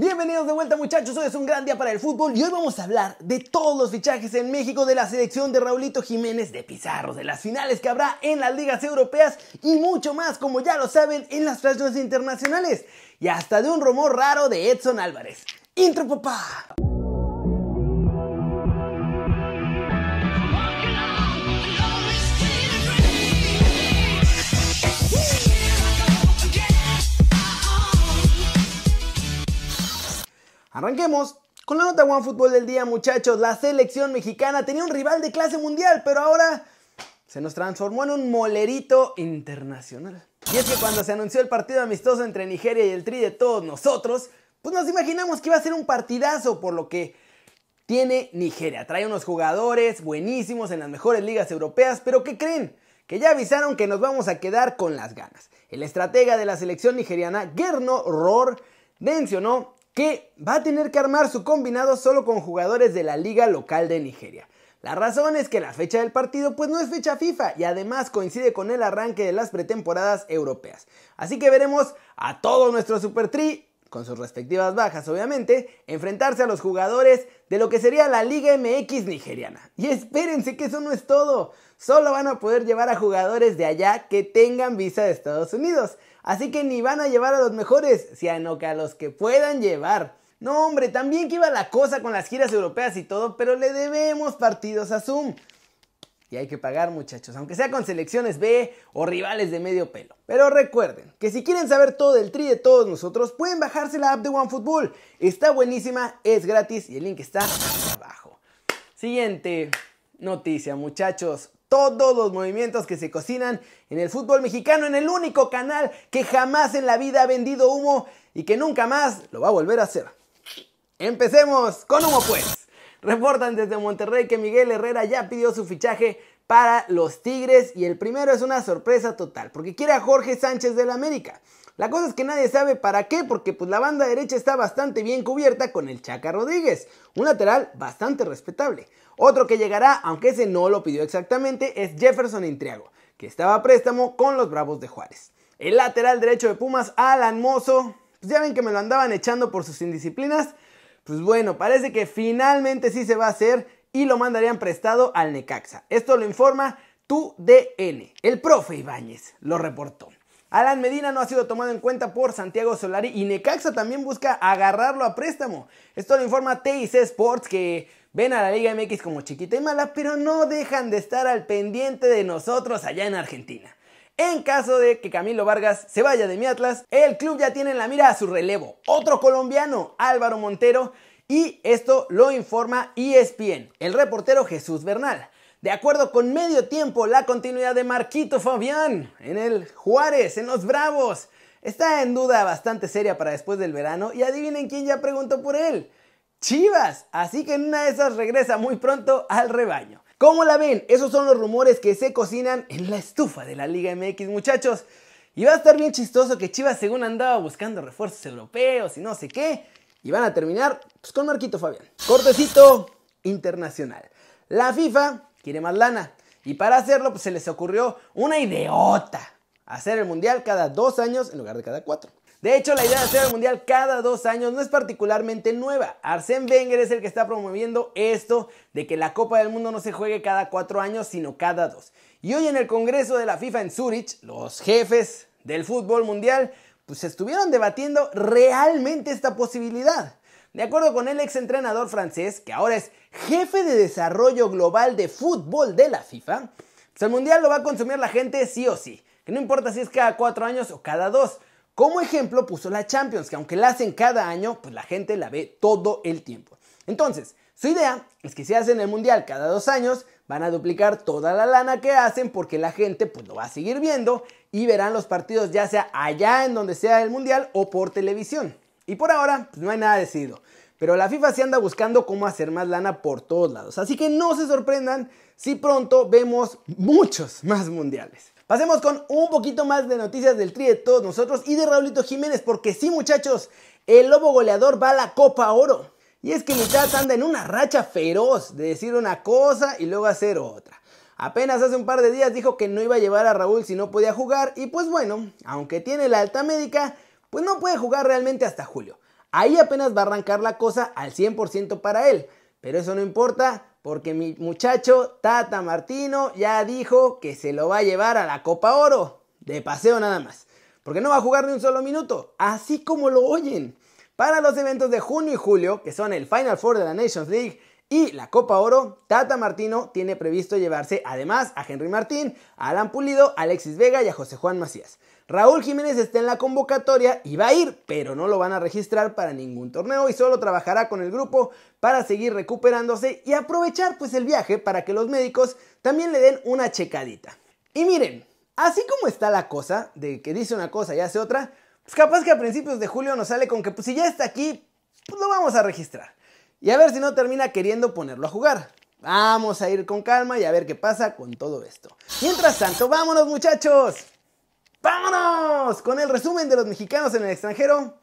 Bienvenidos de vuelta muchachos, hoy es un gran día para el fútbol y hoy vamos a hablar de todos los fichajes en México de la selección de Raulito Jiménez de Pizarro, de las finales que habrá en las ligas europeas y mucho más, como ya lo saben, en las flashes internacionales y hasta de un rumor raro de Edson Álvarez. Intro papá. Arranquemos con la nota One Fútbol del día, muchachos. La selección mexicana tenía un rival de clase mundial, pero ahora se nos transformó en un molerito internacional. Y es que cuando se anunció el partido amistoso entre Nigeria y el Tri de todos nosotros, pues nos imaginamos que iba a ser un partidazo, por lo que tiene Nigeria. Trae unos jugadores buenísimos en las mejores ligas europeas, pero ¿qué creen? Que ya avisaron que nos vamos a quedar con las ganas. El estratega de la selección nigeriana, Gerno Rohr, mencionó que va a tener que armar su combinado solo con jugadores de la liga local de Nigeria. La razón es que la fecha del partido pues no es fecha FIFA y además coincide con el arranque de las pretemporadas europeas. Así que veremos a todo nuestro Super Tri, con sus respectivas bajas obviamente, enfrentarse a los jugadores de lo que sería la Liga MX nigeriana. Y espérense que eso no es todo, solo van a poder llevar a jugadores de allá que tengan visa de Estados Unidos. Así que ni van a llevar a los mejores, sino que a los que puedan llevar. No, hombre, también que iba la cosa con las giras europeas y todo, pero le debemos partidos a Zoom. Y hay que pagar muchachos, aunque sea con selecciones B o rivales de medio pelo. Pero recuerden que si quieren saber todo del tri de todos nosotros, pueden bajarse la app de OneFootball. Está buenísima, es gratis y el link está abajo. Siguiente noticia muchachos todos los movimientos que se cocinan en el fútbol mexicano en el único canal que jamás en la vida ha vendido humo y que nunca más lo va a volver a hacer. Empecemos con humo pues. Reportan desde Monterrey que Miguel Herrera ya pidió su fichaje para los Tigres y el primero es una sorpresa total porque quiere a Jorge Sánchez del América. La cosa es que nadie sabe para qué, porque pues la banda derecha está bastante bien cubierta con el Chaca Rodríguez, un lateral bastante respetable. Otro que llegará, aunque ese no lo pidió exactamente, es Jefferson Intriago, que estaba a préstamo con los Bravos de Juárez. El lateral derecho de Pumas, Alan Mozo, pues ya ven que me lo andaban echando por sus indisciplinas. Pues bueno, parece que finalmente sí se va a hacer y lo mandarían prestado al Necaxa. Esto lo informa tu DN. El profe Ibáñez lo reportó. Alan Medina no ha sido tomado en cuenta por Santiago Solari y Necaxa también busca agarrarlo a préstamo. Esto lo informa TIC Sports que ven a la Liga MX como chiquita y mala, pero no dejan de estar al pendiente de nosotros allá en Argentina. En caso de que Camilo Vargas se vaya de mi Atlas, el club ya tiene en la mira a su relevo, otro colombiano, Álvaro Montero, y esto lo informa ESPN, el reportero Jesús Bernal. De acuerdo con medio tiempo, la continuidad de Marquito Fabián en el Juárez, en los Bravos, está en duda bastante seria para después del verano y adivinen quién ya preguntó por él. Chivas, así que en una de esas regresa muy pronto al rebaño. ¿Cómo la ven? Esos son los rumores que se cocinan en la estufa de la Liga MX, muchachos. Y va a estar bien chistoso que Chivas según andaba buscando refuerzos europeos y no sé qué. Y van a terminar pues, con Marquito Fabián. Cortecito internacional. La FIFA quiere más lana. Y para hacerlo, pues se les ocurrió una ideota. Hacer el mundial cada dos años en lugar de cada cuatro. De hecho, la idea de hacer el mundial cada dos años no es particularmente nueva. Arsène Wenger es el que está promoviendo esto de que la Copa del Mundo no se juegue cada cuatro años, sino cada dos. Y hoy en el Congreso de la FIFA en Zurich, los jefes del fútbol mundial pues estuvieron debatiendo realmente esta posibilidad. De acuerdo con el ex entrenador francés, que ahora es jefe de desarrollo global de fútbol de la FIFA, pues el mundial lo va a consumir la gente sí o sí, que no importa si es cada cuatro años o cada dos. Como ejemplo puso la Champions, que aunque la hacen cada año, pues la gente la ve todo el tiempo. Entonces, su idea es que si hacen el mundial cada dos años, van a duplicar toda la lana que hacen porque la gente pues lo va a seguir viendo y verán los partidos ya sea allá en donde sea el mundial o por televisión. Y por ahora, pues no hay nada decidido. Pero la FIFA sí anda buscando cómo hacer más lana por todos lados. Así que no se sorprendan si pronto vemos muchos más mundiales. Pasemos con un poquito más de noticias del tri de todos nosotros y de Raulito Jiménez, porque sí muchachos, el lobo goleador va a la Copa Oro. Y es que Mitad anda en una racha feroz de decir una cosa y luego hacer otra. Apenas hace un par de días dijo que no iba a llevar a Raúl si no podía jugar y pues bueno, aunque tiene la alta médica, pues no puede jugar realmente hasta julio. Ahí apenas va a arrancar la cosa al 100% para él. Pero eso no importa porque mi muchacho Tata Martino ya dijo que se lo va a llevar a la Copa Oro. De paseo nada más. Porque no va a jugar ni un solo minuto. Así como lo oyen. Para los eventos de junio y julio, que son el Final Four de la Nations League y la Copa Oro, Tata Martino tiene previsto llevarse además a Henry Martín, a Alan Pulido, a Alexis Vega y a José Juan Macías. Raúl Jiménez está en la convocatoria y va a ir, pero no lo van a registrar para ningún torneo y solo trabajará con el grupo para seguir recuperándose y aprovechar pues el viaje para que los médicos también le den una checadita. Y miren, así como está la cosa, de que dice una cosa y hace otra, pues capaz que a principios de julio nos sale con que pues si ya está aquí, pues lo vamos a registrar. Y a ver si no termina queriendo ponerlo a jugar. Vamos a ir con calma y a ver qué pasa con todo esto. Mientras tanto, vámonos muchachos. ¡Vámonos! Con el resumen de los mexicanos en el extranjero,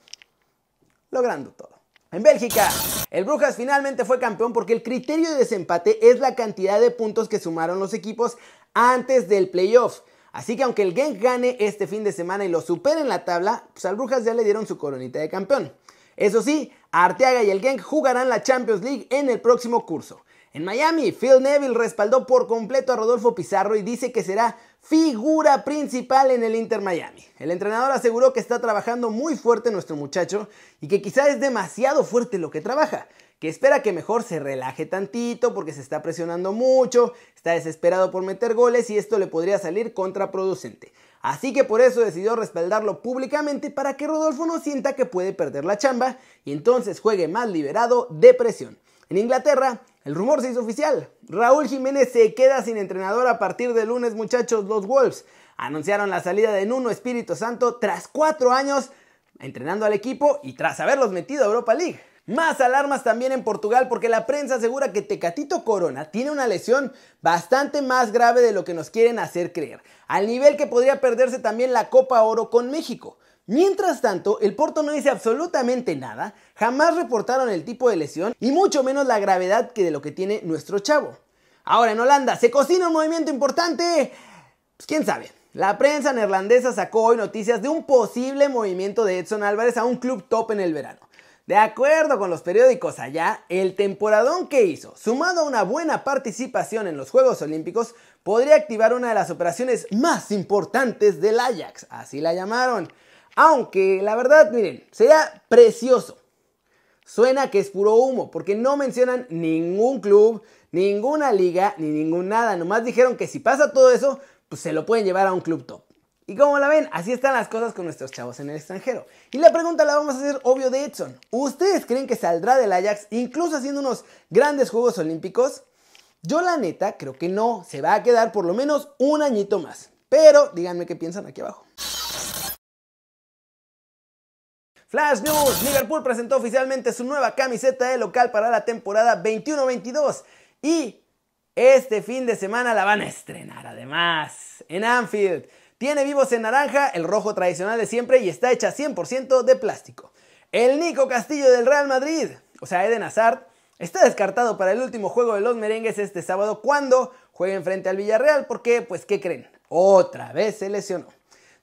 logrando todo. En Bélgica, el Brujas finalmente fue campeón porque el criterio de desempate es la cantidad de puntos que sumaron los equipos antes del playoff. Así que aunque el Genk gane este fin de semana y lo supere en la tabla, pues al Brujas ya le dieron su coronita de campeón. Eso sí, Arteaga y el Genk jugarán la Champions League en el próximo curso. En Miami, Phil Neville respaldó por completo a Rodolfo Pizarro y dice que será figura principal en el Inter Miami. El entrenador aseguró que está trabajando muy fuerte nuestro muchacho y que quizá es demasiado fuerte lo que trabaja, que espera que mejor se relaje tantito porque se está presionando mucho, está desesperado por meter goles y esto le podría salir contraproducente. Así que por eso decidió respaldarlo públicamente para que Rodolfo no sienta que puede perder la chamba y entonces juegue más liberado de presión. En Inglaterra, el rumor se hizo oficial. Raúl Jiménez se queda sin entrenador a partir del lunes, muchachos. Los Wolves anunciaron la salida de Nuno Espíritu Santo tras cuatro años entrenando al equipo y tras haberlos metido a Europa League. Más alarmas también en Portugal porque la prensa asegura que Tecatito Corona tiene una lesión bastante más grave de lo que nos quieren hacer creer, al nivel que podría perderse también la Copa Oro con México. Mientras tanto, el Porto no dice absolutamente nada, jamás reportaron el tipo de lesión y mucho menos la gravedad que de lo que tiene nuestro chavo. Ahora en Holanda, ¿se cocina un movimiento importante? Pues quién sabe. La prensa neerlandesa sacó hoy noticias de un posible movimiento de Edson Álvarez a un club top en el verano. De acuerdo con los periódicos allá, el temporadón que hizo, sumado a una buena participación en los Juegos Olímpicos, podría activar una de las operaciones más importantes del Ajax, así la llamaron. Aunque la verdad, miren, sería precioso. Suena que es puro humo, porque no mencionan ningún club, ninguna liga, ni ningún nada. Nomás dijeron que si pasa todo eso, pues se lo pueden llevar a un club top. Y como la ven, así están las cosas con nuestros chavos en el extranjero. Y la pregunta la vamos a hacer obvio de Edson. ¿Ustedes creen que saldrá del Ajax incluso haciendo unos grandes Juegos Olímpicos? Yo la neta creo que no, se va a quedar por lo menos un añito más. Pero díganme qué piensan aquí abajo. Flash News, Liverpool presentó oficialmente su nueva camiseta de local para la temporada 21-22 y este fin de semana la van a estrenar además en Anfield. Tiene vivos en naranja, el rojo tradicional de siempre y está hecha 100% de plástico. El Nico Castillo del Real Madrid, o sea Eden Hazard, está descartado para el último juego de los merengues este sábado cuando jueguen frente al Villarreal porque, pues, ¿qué creen? Otra vez se lesionó.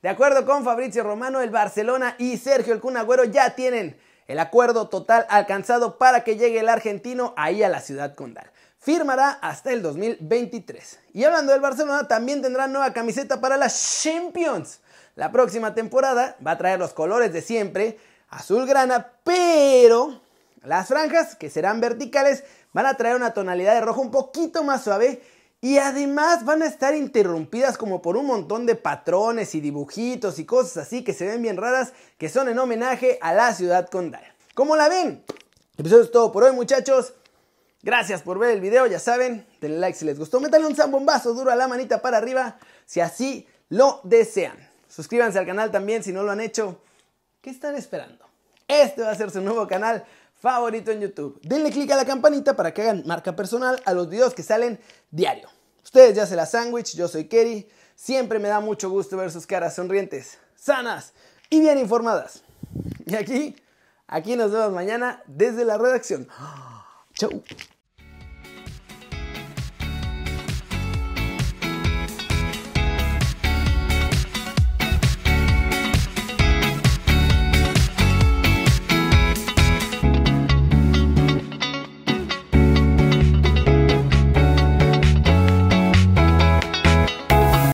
De acuerdo con Fabrizio Romano, el Barcelona y Sergio El Cunagüero ya tienen el acuerdo total alcanzado para que llegue el argentino ahí a la ciudad condal. Firmará hasta el 2023. Y hablando del Barcelona, también tendrá nueva camiseta para las Champions. La próxima temporada va a traer los colores de siempre, azul grana, pero las franjas, que serán verticales, van a traer una tonalidad de rojo un poquito más suave y además van a estar interrumpidas como por un montón de patrones y dibujitos y cosas así que se ven bien raras que son en homenaje a la ciudad condal. ¿Cómo la ven? Eso es todo por hoy muchachos. Gracias por ver el video, ya saben, denle like si les gustó, métanle un zambombazo duro a la manita para arriba si así lo desean. Suscríbanse al canal también si no lo han hecho. ¿Qué están esperando? Este va a ser su nuevo canal favorito en YouTube. Denle click a la campanita para que hagan marca personal a los videos que salen diario. Ustedes ya se la sándwich, yo soy Kerry. Siempre me da mucho gusto ver sus caras sonrientes, sanas y bien informadas. Y aquí, aquí nos vemos mañana desde la redacción. Chau.